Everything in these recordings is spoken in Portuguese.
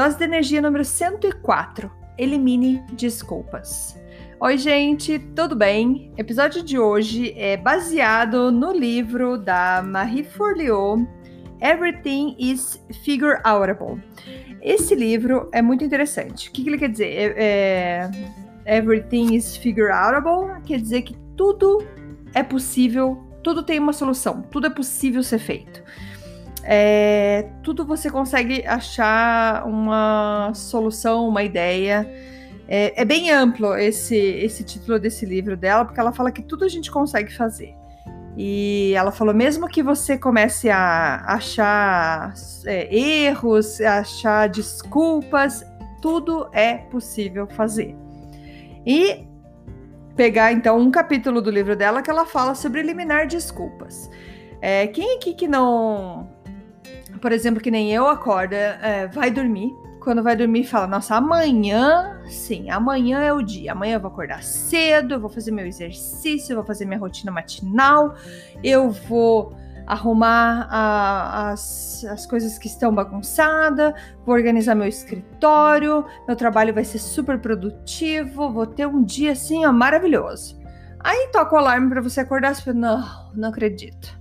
Dose de energia número 104. Elimine desculpas. Oi, gente, tudo bem? Episódio de hoje é baseado no livro da Marie Forleo, Everything is Figure Outable. Esse livro é muito interessante. O que, que ele quer dizer? É, é, everything is Figure Outable quer dizer que tudo é possível, tudo tem uma solução, tudo é possível ser feito é, tudo você consegue achar uma solução, uma ideia. É, é, bem amplo esse, esse título desse livro dela, porque ela fala que tudo a gente consegue fazer. E ela falou: mesmo que você comece a achar é, erros, achar desculpas, tudo é possível fazer. E pegar então um capítulo do livro dela que ela fala sobre eliminar desculpas. É, quem aqui que não por exemplo, que nem eu acorda, é, vai dormir. Quando vai dormir, fala: Nossa, amanhã, sim, amanhã é o dia. Amanhã eu vou acordar cedo, eu vou fazer meu exercício, eu vou fazer minha rotina matinal, eu vou arrumar a, as, as coisas que estão bagunçadas, vou organizar meu escritório, meu trabalho vai ser super produtivo, vou ter um dia assim, ó, maravilhoso. Aí toca o alarme para você acordar e fala, não, não acredito.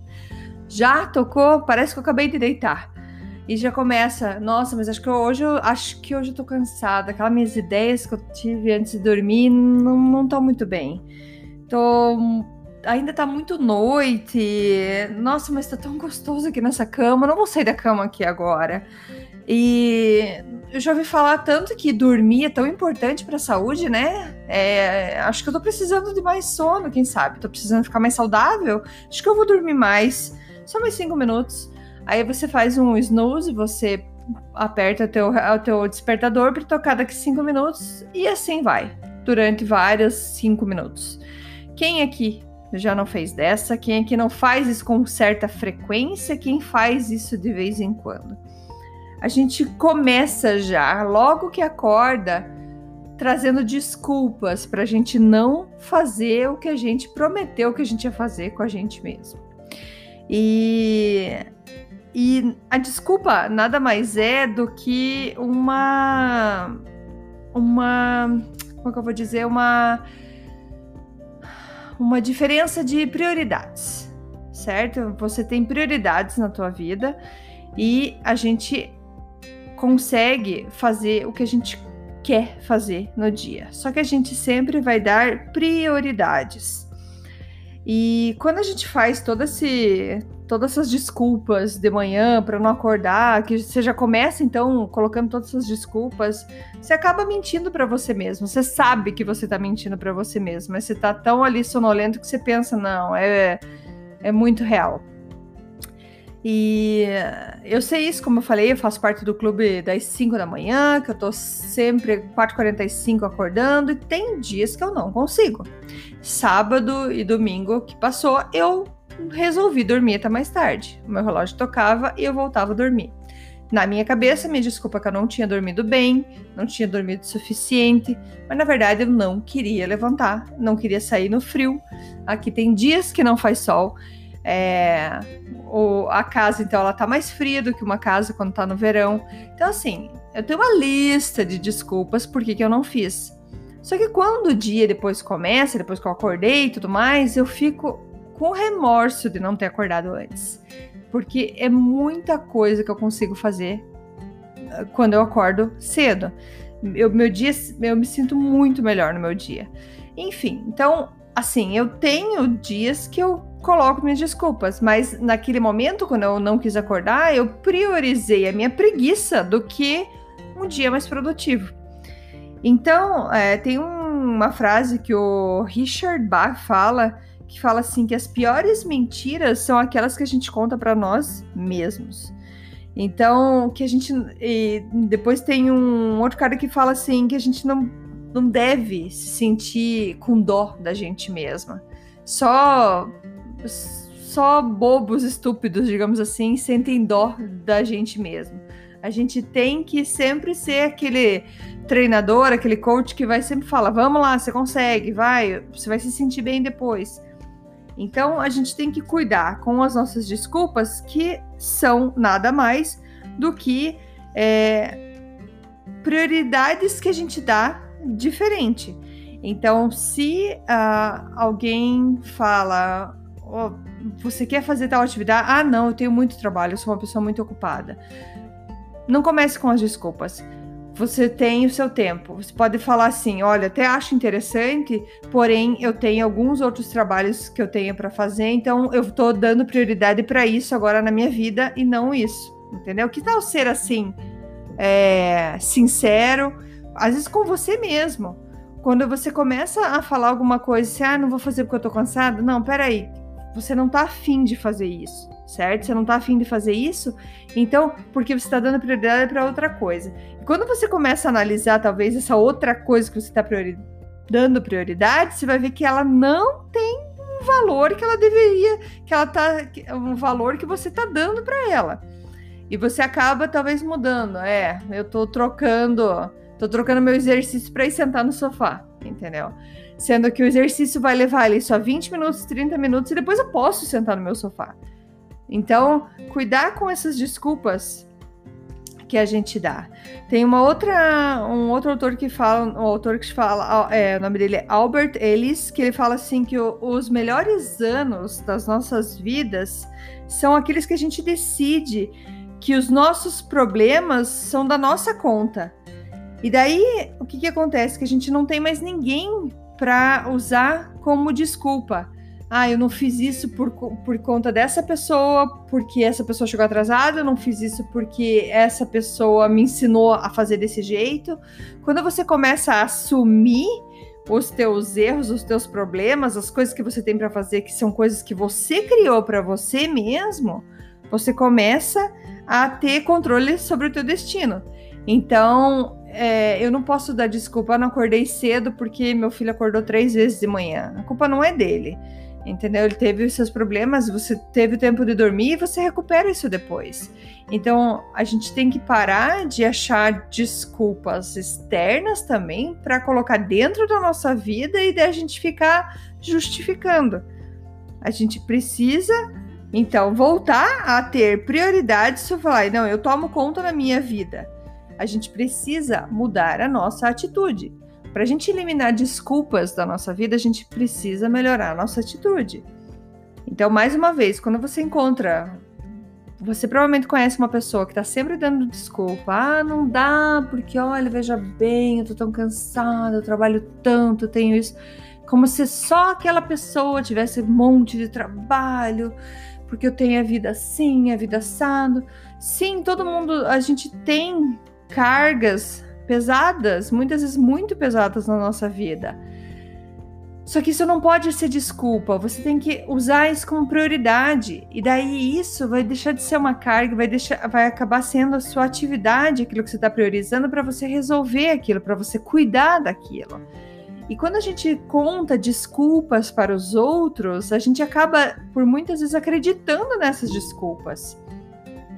Já tocou? Parece que eu acabei de deitar. E já começa, nossa, mas acho que hoje eu acho que hoje eu tô cansada. Aquelas minhas ideias que eu tive antes de dormir não, não estão muito bem. Tô ainda tá muito noite. Nossa, mas tá tão gostoso aqui nessa cama. Eu não vou sair da cama aqui agora. E eu já ouvi falar tanto que dormir é tão importante para a saúde, né? É, acho que eu tô precisando de mais sono, quem sabe? Tô precisando ficar mais saudável. Acho que eu vou dormir mais só mais cinco minutos. Aí você faz um snooze, você aperta o teu, o teu despertador para tocar daqui cinco minutos e assim vai, durante vários cinco minutos. Quem aqui já não fez dessa? Quem aqui não faz isso com certa frequência? Quem faz isso de vez em quando? A gente começa já, logo que acorda, trazendo desculpas para a gente não fazer o que a gente prometeu que a gente ia fazer com a gente mesmo. E, e a desculpa nada mais é do que uma. Uma. Como é que eu vou dizer? Uma. Uma diferença de prioridades, certo? Você tem prioridades na tua vida e a gente consegue fazer o que a gente quer fazer no dia. Só que a gente sempre vai dar prioridades. E quando a gente faz todo esse, todas essas desculpas de manhã para não acordar, que você já começa então colocando todas essas desculpas, você acaba mentindo para você mesmo. Você sabe que você tá mentindo para você mesmo, mas você tá tão ali sonolento que você pensa, não, é, é muito real. E eu sei isso, como eu falei, eu faço parte do clube das 5 da manhã, que eu tô sempre 4h45 acordando, e tem dias que eu não consigo. Sábado e domingo que passou, eu resolvi dormir até mais tarde. O meu relógio tocava e eu voltava a dormir. Na minha cabeça, minha desculpa que eu não tinha dormido bem, não tinha dormido o suficiente, mas na verdade eu não queria levantar, não queria sair no frio. Aqui tem dias que não faz sol é, o, a casa, então, ela tá mais fria do que uma casa quando tá no verão. Então, assim, eu tenho uma lista de desculpas por que, que eu não fiz. Só que quando o dia depois começa, depois que eu acordei e tudo mais, eu fico com remorso de não ter acordado antes. Porque é muita coisa que eu consigo fazer ah, quando eu acordo cedo. Eu, meu dia, eu me sinto muito melhor no meu dia. Enfim, então, assim, eu tenho dias que eu coloco minhas desculpas, mas naquele momento, quando eu não quis acordar, eu priorizei a minha preguiça do que um dia mais produtivo. Então, é, tem um, uma frase que o Richard Bach fala que fala assim que as piores mentiras são aquelas que a gente conta para nós mesmos. Então, que a gente. depois tem um outro cara que fala assim que a gente não, não deve se sentir com dó da gente mesma. Só. Só bobos estúpidos, digamos assim, sentem dó da gente mesmo. A gente tem que sempre ser aquele treinador, aquele coach que vai sempre falar: vamos lá, você consegue, vai, você vai se sentir bem depois. Então a gente tem que cuidar com as nossas desculpas, que são nada mais do que é, prioridades que a gente dá diferente. Então, se uh, alguém fala, oh, você quer fazer tal atividade? Ah, não, eu tenho muito trabalho, eu sou uma pessoa muito ocupada. Não comece com as desculpas você tem o seu tempo. Você pode falar assim: olha, até acho interessante, porém eu tenho alguns outros trabalhos que eu tenho para fazer, então eu estou dando prioridade para isso agora na minha vida e não isso. Entendeu? Que tal ser assim, é, sincero, às vezes com você mesmo. Quando você começa a falar alguma coisa, assim, ah, não vou fazer porque eu tô cansado. Não, peraí. Você não tá afim de fazer isso certo? Você não tá afim de fazer isso, então, porque você está dando prioridade para outra coisa. E quando você começa a analisar, talvez, essa outra coisa que você está priori dando prioridade, você vai ver que ela não tem um valor que ela deveria, que ela tá, um valor que você tá dando para ela. E você acaba, talvez, mudando. É, eu tô trocando, tô trocando meu exercício para ir sentar no sofá, entendeu? Sendo que o exercício vai levar ali só 20 minutos, 30 minutos e depois eu posso sentar no meu sofá. Então, cuidar com essas desculpas que a gente dá. Tem uma outra, um outro autor que fala, um autor que fala, é, o nome dele é Albert Ellis, que ele fala assim que o, os melhores anos das nossas vidas são aqueles que a gente decide que os nossos problemas são da nossa conta. E daí, o que, que acontece? Que a gente não tem mais ninguém para usar como desculpa ah, eu não fiz isso por, por conta dessa pessoa, porque essa pessoa chegou atrasada, eu não fiz isso porque essa pessoa me ensinou a fazer desse jeito. Quando você começa a assumir os teus erros, os teus problemas, as coisas que você tem para fazer, que são coisas que você criou para você mesmo, você começa a ter controle sobre o teu destino. Então, é, eu não posso dar desculpa, eu não acordei cedo porque meu filho acordou três vezes de manhã. A culpa não é dele entendeu? Ele teve os seus problemas, você teve o tempo de dormir e você recupera isso depois. Então, a gente tem que parar de achar desculpas externas também para colocar dentro da nossa vida e daí a gente ficar justificando. A gente precisa, então, voltar a ter prioridades. Se eu falar, não, eu tomo conta da minha vida. A gente precisa mudar a nossa atitude. Para a gente eliminar desculpas da nossa vida, a gente precisa melhorar a nossa atitude. Então, mais uma vez, quando você encontra. Você provavelmente conhece uma pessoa que está sempre dando desculpa. Ah, não dá, porque olha, veja bem, eu tô tão cansada, eu trabalho tanto, tenho isso. Como se só aquela pessoa tivesse um monte de trabalho, porque eu tenho a vida assim, a vida assado. Sim, todo mundo, a gente tem cargas pesadas, muitas vezes muito pesadas na nossa vida. Só que isso não pode ser desculpa, você tem que usar isso como prioridade. E daí isso vai deixar de ser uma carga, vai, deixar, vai acabar sendo a sua atividade, aquilo que você está priorizando, para você resolver aquilo, para você cuidar daquilo. E quando a gente conta desculpas para os outros, a gente acaba, por muitas vezes, acreditando nessas desculpas.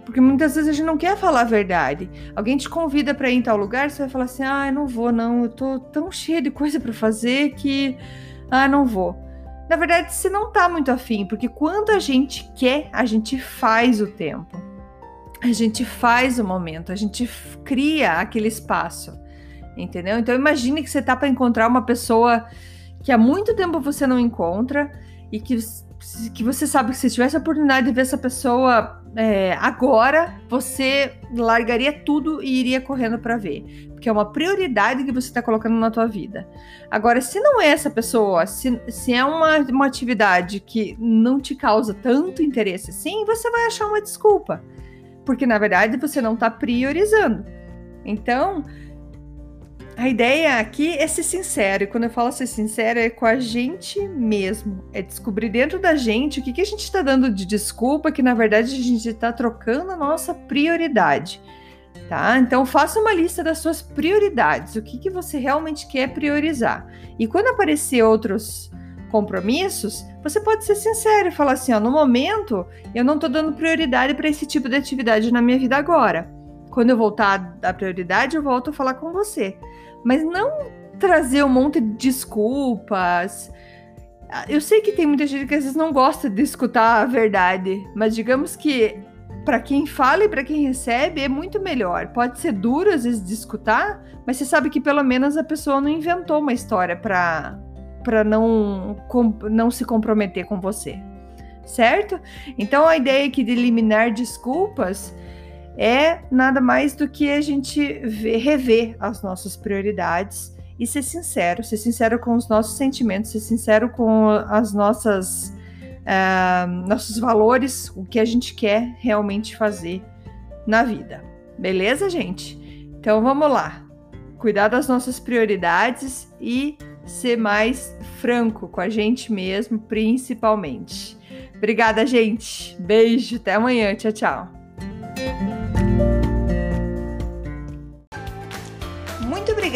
Porque muitas vezes a gente não quer falar a verdade. Alguém te convida para ir em tal lugar, você vai falar assim: "Ah, eu não vou não, eu tô tão cheia de coisa para fazer que ah, não vou". Na verdade, você não tá muito afim, porque quando a gente quer, a gente faz o tempo. A gente faz o momento, a gente cria aquele espaço. Entendeu? Então imagine que você tá para encontrar uma pessoa que há muito tempo você não encontra e que que você sabe que se tivesse a oportunidade de ver essa pessoa é, agora, você largaria tudo e iria correndo para ver, porque é uma prioridade que você está colocando na tua vida. Agora, se não é essa pessoa, se, se é uma, uma atividade que não te causa tanto interesse assim, você vai achar uma desculpa, porque na verdade você não está priorizando. Então, A ideia aqui é ser sincero, e quando eu falo ser sincero, é com a gente mesmo. É descobrir dentro da gente o que, que a gente está dando de desculpa, que na verdade a gente está trocando a nossa prioridade. Tá? Então faça uma lista das suas prioridades, o que, que você realmente quer priorizar. E quando aparecer outros compromissos, você pode ser sincero e falar assim: ó, no momento eu não estou dando prioridade para esse tipo de atividade na minha vida agora. Quando eu voltar a dar prioridade, eu volto a falar com você. Mas não trazer um monte de desculpas. Eu sei que tem muita gente que às vezes não gosta de escutar a verdade, mas digamos que para quem fala e para quem recebe é muito melhor. Pode ser duro às vezes de escutar, mas você sabe que pelo menos a pessoa não inventou uma história para para não não se comprometer com você. Certo? Então a ideia aqui de eliminar desculpas é nada mais do que a gente ver, rever as nossas prioridades e ser sincero, ser sincero com os nossos sentimentos, ser sincero com as nossas uh, nossos valores, o que a gente quer realmente fazer na vida. Beleza, gente? Então vamos lá. Cuidar das nossas prioridades e ser mais franco com a gente mesmo, principalmente. Obrigada, gente. Beijo, até amanhã. Tchau, tchau.